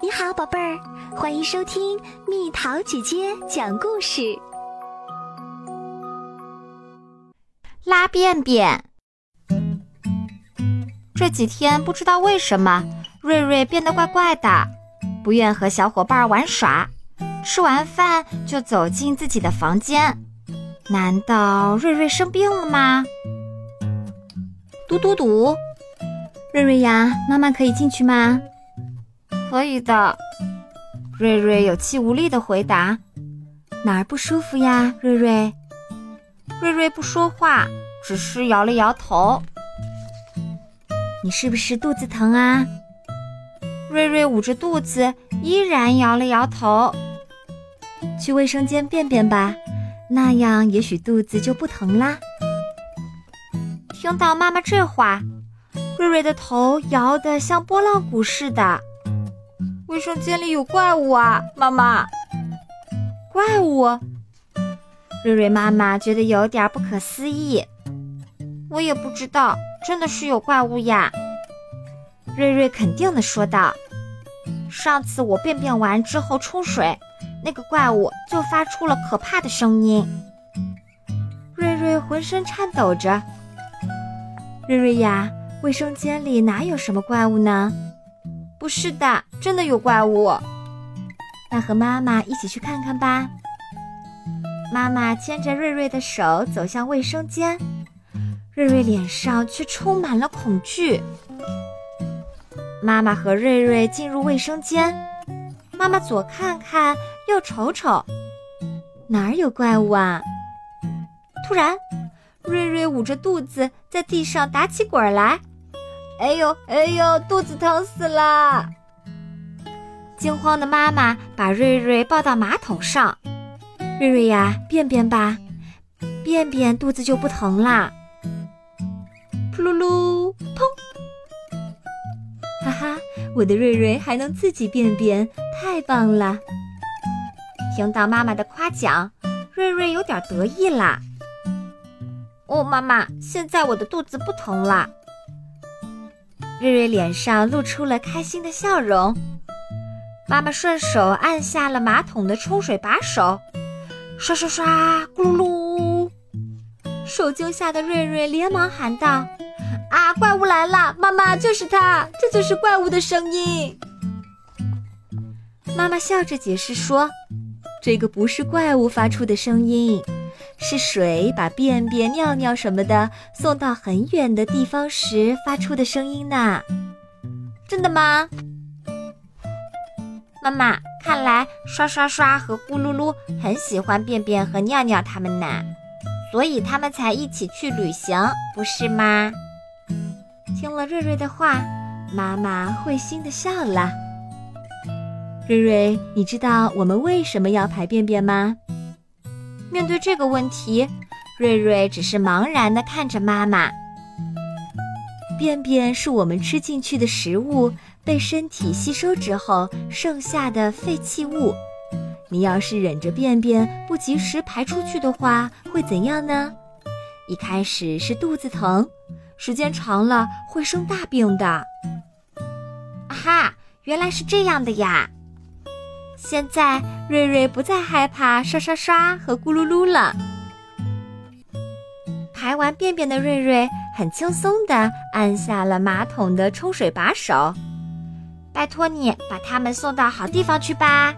你好，宝贝儿，欢迎收听蜜桃姐姐讲故事。拉便便。这几天不知道为什么，瑞瑞变得怪怪的，不愿和小伙伴玩耍，吃完饭就走进自己的房间。难道瑞瑞生病了吗？嘟嘟嘟，瑞瑞呀，妈妈可以进去吗？可以的，瑞瑞有气无力的回答：“哪儿不舒服呀，瑞瑞？”瑞瑞不说话，只是摇了摇头。你是不是肚子疼啊？瑞瑞捂着肚子，依然摇了摇头。去卫生间便便吧，那样也许肚子就不疼啦。听到妈妈这话，瑞瑞的头摇得像拨浪鼓似的。卫生间里有怪物啊，妈妈！怪物！瑞瑞妈妈觉得有点不可思议。我也不知道，真的是有怪物呀。瑞瑞肯定的说道：“上次我便便完之后冲水，那个怪物就发出了可怕的声音。”瑞瑞浑身颤抖着。瑞瑞呀，卫生间里哪有什么怪物呢？不是的，真的有怪物。那和妈妈一起去看看吧。妈妈牵着瑞瑞的手走向卫生间，瑞瑞脸上却充满了恐惧。妈妈和瑞瑞进入卫生间，妈妈左看看，右瞅瞅，哪儿有怪物啊？突然，瑞瑞捂着肚子在地上打起滚来。哎呦哎呦，肚子疼死了！惊慌的妈妈把瑞瑞抱到马桶上。瑞瑞呀，便便吧，便便肚子就不疼啦。噗噜噜，砰！哈哈，我的瑞瑞还能自己便便，太棒了！听到妈妈的夸奖，瑞瑞有点得意啦。哦，妈妈，现在我的肚子不疼了。瑞瑞脸上露出了开心的笑容，妈妈顺手按下了马桶的冲水把手，刷刷刷，咕噜噜。受惊吓的瑞瑞连忙喊道：“啊，怪物来了！妈妈，就是它，这就是怪物的声音。”妈妈笑着解释说：“这个不是怪物发出的声音。”是水把便便、尿尿什么的送到很远的地方时发出的声音呢？真的吗？妈妈，看来刷刷刷和咕噜噜很喜欢便便和尿尿它们呢，所以他们才一起去旅行，不是吗？听了瑞瑞的话，妈妈会心的笑了。瑞瑞，你知道我们为什么要排便便吗？面对这个问题，瑞瑞只是茫然地看着妈妈。便便是我们吃进去的食物被身体吸收之后剩下的废弃物。你要是忍着便便不及时排出去的话，会怎样呢？一开始是肚子疼，时间长了会生大病的。啊哈，原来是这样的呀！现在瑞瑞不再害怕刷刷刷和咕噜噜了。排完便便的瑞瑞很轻松地按下了马桶的冲水把手。拜托你把它们送到好地方去吧。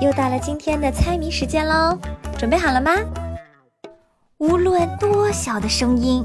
又到了今天的猜谜时间喽，准备好了吗？无论多小的声音。